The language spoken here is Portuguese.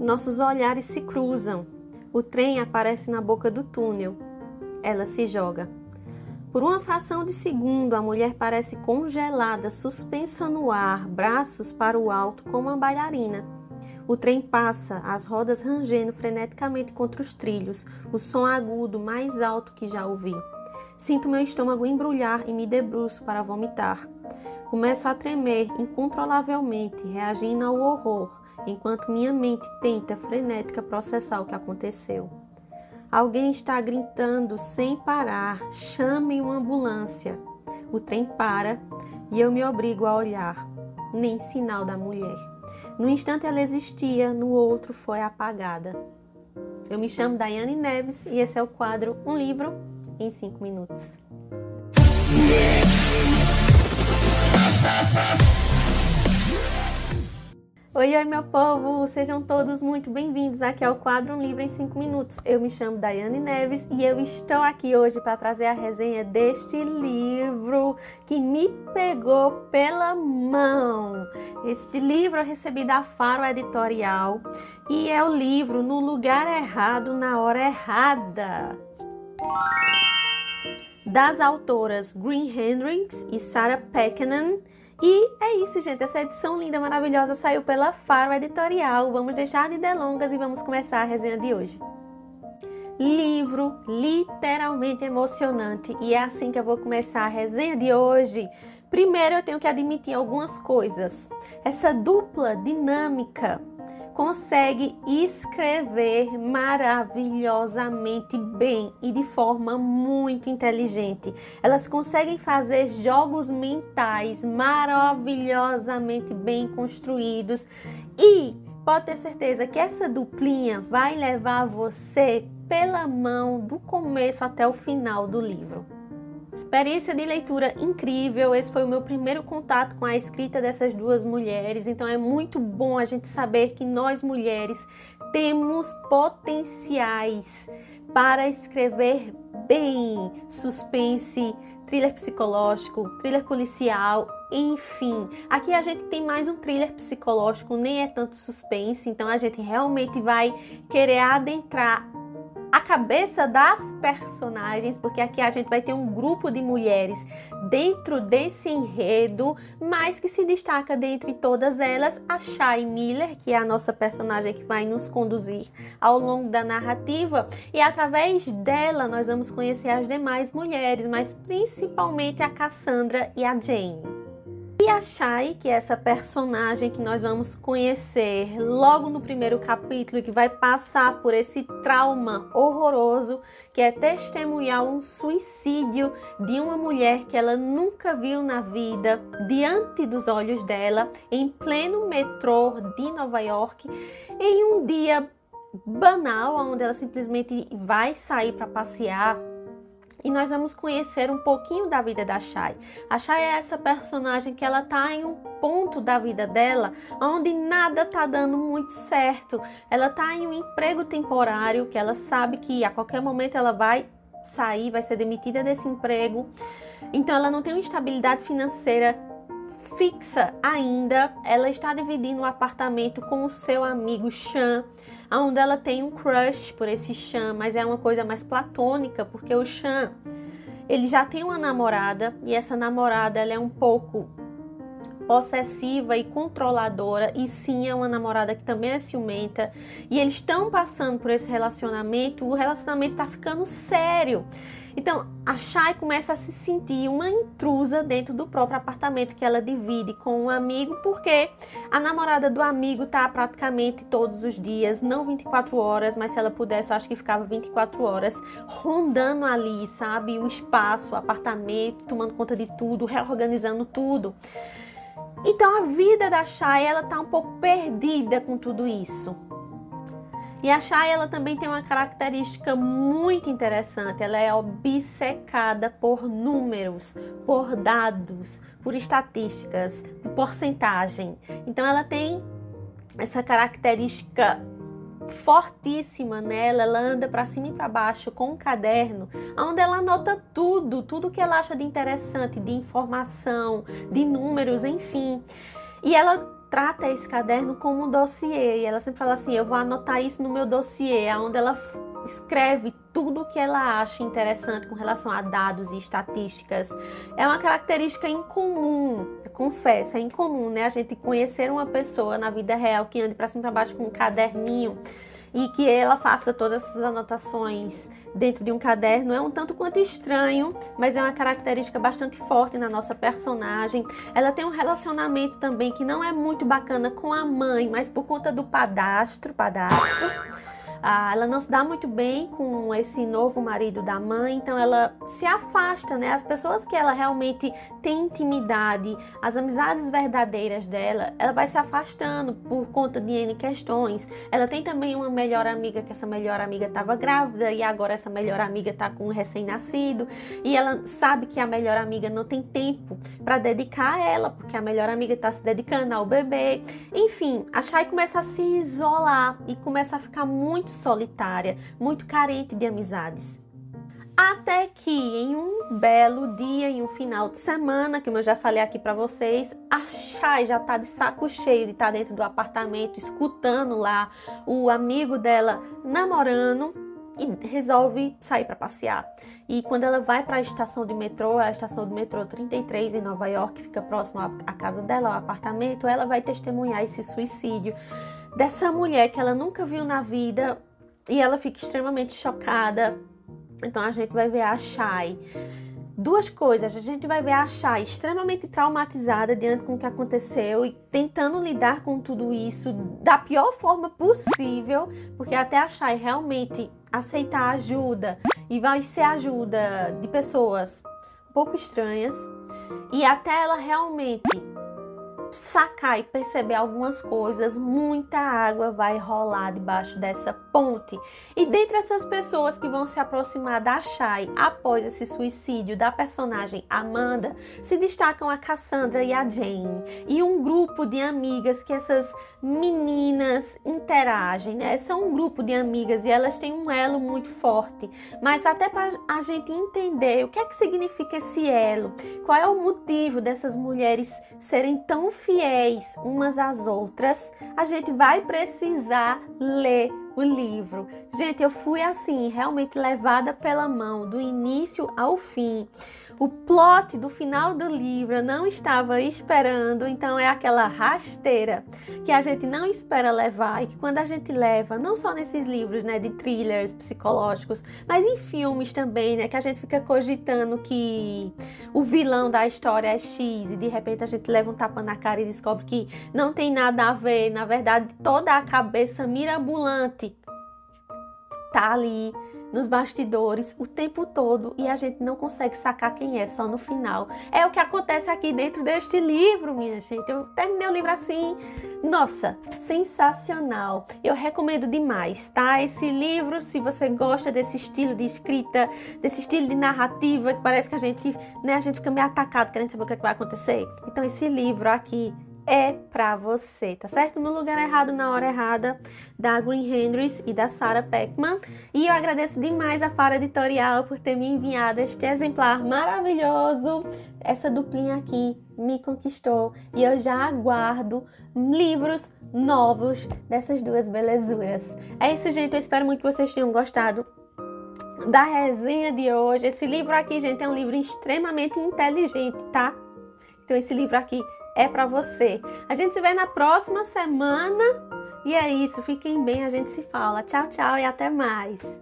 Nossos olhares se cruzam. O trem aparece na boca do túnel. Ela se joga. Por uma fração de segundo, a mulher parece congelada, suspensa no ar, braços para o alto, como uma bailarina. O trem passa, as rodas rangendo freneticamente contra os trilhos, o som agudo mais alto que já ouvi. Sinto meu estômago embrulhar e me debruço para vomitar. Começo a tremer incontrolavelmente, reagindo ao horror, enquanto minha mente tenta frenética processar o que aconteceu. Alguém está gritando sem parar: chame uma ambulância. O trem para e eu me obrigo a olhar. Nem sinal da mulher. No instante ela existia, no outro foi apagada. Eu me chamo Daiane Neves e esse é o quadro Um Livro em 5 Minutos. Oi, oi, meu povo! Sejam todos muito bem-vindos aqui ao quadro Um Livro em 5 Minutos. Eu me chamo Daiane Neves e eu estou aqui hoje para trazer a resenha deste livro que me pegou pela mão. Este livro eu recebi da Faro Editorial e é o livro No Lugar Errado, na Hora Errada. Das autoras Green Hendricks e Sarah Pekkanen e é isso, gente. Essa edição linda, maravilhosa saiu pela Faro Editorial. Vamos deixar de delongas e vamos começar a resenha de hoje. Livro literalmente emocionante e é assim que eu vou começar a resenha de hoje. Primeiro, eu tenho que admitir algumas coisas. Essa dupla dinâmica consegue escrever maravilhosamente bem e de forma muito inteligente. Elas conseguem fazer jogos mentais maravilhosamente bem construídos e pode ter certeza que essa duplinha vai levar você pela mão do começo até o final do livro. Experiência de leitura incrível. Esse foi o meu primeiro contato com a escrita dessas duas mulheres. Então é muito bom a gente saber que nós mulheres temos potenciais para escrever bem suspense, thriller psicológico, thriller policial, enfim. Aqui a gente tem mais um thriller psicológico, nem é tanto suspense, então a gente realmente vai querer adentrar a cabeça das personagens, porque aqui a gente vai ter um grupo de mulheres dentro desse enredo, mas que se destaca dentre todas elas a Shai Miller, que é a nossa personagem que vai nos conduzir ao longo da narrativa, e através dela nós vamos conhecer as demais mulheres, mas principalmente a Cassandra e a Jane. E a Shai, que essa personagem que nós vamos conhecer logo no primeiro capítulo, que vai passar por esse trauma horroroso, que é testemunhar um suicídio de uma mulher que ela nunca viu na vida, diante dos olhos dela, em pleno metrô de Nova York, em um dia banal, onde ela simplesmente vai sair para passear e nós vamos conhecer um pouquinho da vida da Shai. A Shai é essa personagem que ela tá em um ponto da vida dela onde nada tá dando muito certo. Ela tá em um emprego temporário que ela sabe que a qualquer momento ela vai sair, vai ser demitida desse emprego. Então ela não tem uma estabilidade financeira fixa ainda. Ela está dividindo um apartamento com o seu amigo Chan onde ela tem um crush por esse Chan, mas é uma coisa mais platônica, porque o Chan ele já tem uma namorada e essa namorada ela é um pouco possessiva e controladora, e sim é uma namorada que também é ciumenta, e eles estão passando por esse relacionamento, o relacionamento tá ficando sério. Então, a Shai começa a se sentir uma intrusa dentro do próprio apartamento que ela divide com um amigo, porque a namorada do amigo tá praticamente todos os dias, não 24 horas, mas se ela pudesse, eu acho que ficava 24 horas rondando ali, sabe? O espaço, o apartamento, tomando conta de tudo, reorganizando tudo. Então a vida da Shai, ela tá um pouco perdida com tudo isso. E a Chay, ela também tem uma característica muito interessante. Ela é obcecada por números, por dados, por estatísticas, por porcentagem. Então ela tem essa característica fortíssima nela, ela anda para cima e para baixo com um caderno, onde ela anota tudo, tudo que ela acha de interessante, de informação, de números, enfim. E ela trata esse caderno como um dossiê. E ela sempre fala assim: eu vou anotar isso no meu dossiê, onde ela escreve tudo o que ela acha interessante com relação a dados e estatísticas. É uma característica incomum, confesso, é incomum, né? A gente conhecer uma pessoa na vida real que ande para cima e para baixo com um caderninho e que ela faça todas essas anotações dentro de um caderno é um tanto quanto estranho, mas é uma característica bastante forte na nossa personagem. Ela tem um relacionamento também que não é muito bacana com a mãe, mas por conta do padastro, padastro ah, ela não se dá muito bem com esse novo marido da mãe, então ela se afasta, né? As pessoas que ela realmente tem intimidade, as amizades verdadeiras dela, ela vai se afastando por conta de N questões. Ela tem também uma melhor amiga, que essa melhor amiga estava grávida e agora essa melhor amiga está com um recém-nascido e ela sabe que a melhor amiga não tem tempo para dedicar a ela, porque a melhor amiga está se dedicando ao bebê. Enfim, a Shai começa a se isolar e começa a ficar muito muito solitária, muito carente de amizades. Até que em um belo dia, em um final de semana, como eu já falei aqui para vocês, a Chay já tá de saco cheio de estar tá dentro do apartamento, escutando lá o amigo dela namorando e resolve sair para passear. E quando ela vai para a estação de metrô, a estação de metrô 33 em Nova York, fica próximo à casa dela, ao apartamento, ela vai testemunhar esse suicídio dessa mulher que ela nunca viu na vida e ela fica extremamente chocada. Então a gente vai ver a Shai. Duas coisas, a gente vai ver a Shai extremamente traumatizada diante com o que aconteceu e tentando lidar com tudo isso da pior forma possível, porque até a Shai realmente aceitar ajuda e vai ser ajuda de pessoas um pouco estranhas e até ela realmente sacar e perceber algumas coisas, muita água vai rolar debaixo dessa ponte. E dentre essas pessoas que vão se aproximar da Shai após esse suicídio da personagem Amanda, se destacam a Cassandra e a Jane, e um grupo de amigas que essas meninas interagem, né? São um grupo de amigas e elas têm um elo muito forte, mas até para a gente entender o que é que significa esse elo, qual é o motivo dessas mulheres serem tão fiéis umas às outras, a gente vai precisar ler o livro. Gente, eu fui assim, realmente levada pela mão do início ao fim. O plot do final do livro não estava esperando, então é aquela rasteira que a gente não espera levar e que quando a gente leva, não só nesses livros, né, de thrillers psicológicos, mas em filmes também, né, que a gente fica cogitando que o vilão da história é X e de repente a gente leva um tapa na cara e descobre que não tem nada a ver, na verdade, toda a cabeça mirabolante tá ali nos bastidores o tempo todo e a gente não consegue sacar quem é só no final. É o que acontece aqui dentro deste livro, minha gente. Eu terminei o livro assim, nossa, sensacional. Eu recomendo demais, tá? Esse livro, se você gosta desse estilo de escrita, desse estilo de narrativa, que parece que a gente, né, a gente fica meio atacado querendo saber o que, é que vai acontecer. Então esse livro aqui é para você, tá certo? No lugar errado, na hora errada, da Green Hendrix e da Sarah Peckman. E eu agradeço demais a Fara Editorial por ter me enviado este exemplar maravilhoso. Essa duplinha aqui me conquistou e eu já aguardo livros novos dessas duas belezuras. É isso, gente. Eu espero muito que vocês tenham gostado da resenha de hoje. Esse livro aqui, gente, é um livro extremamente inteligente, tá? Então, esse livro aqui é para você. A gente se vê na próxima semana. E é isso, fiquem bem, a gente se fala. Tchau, tchau e até mais.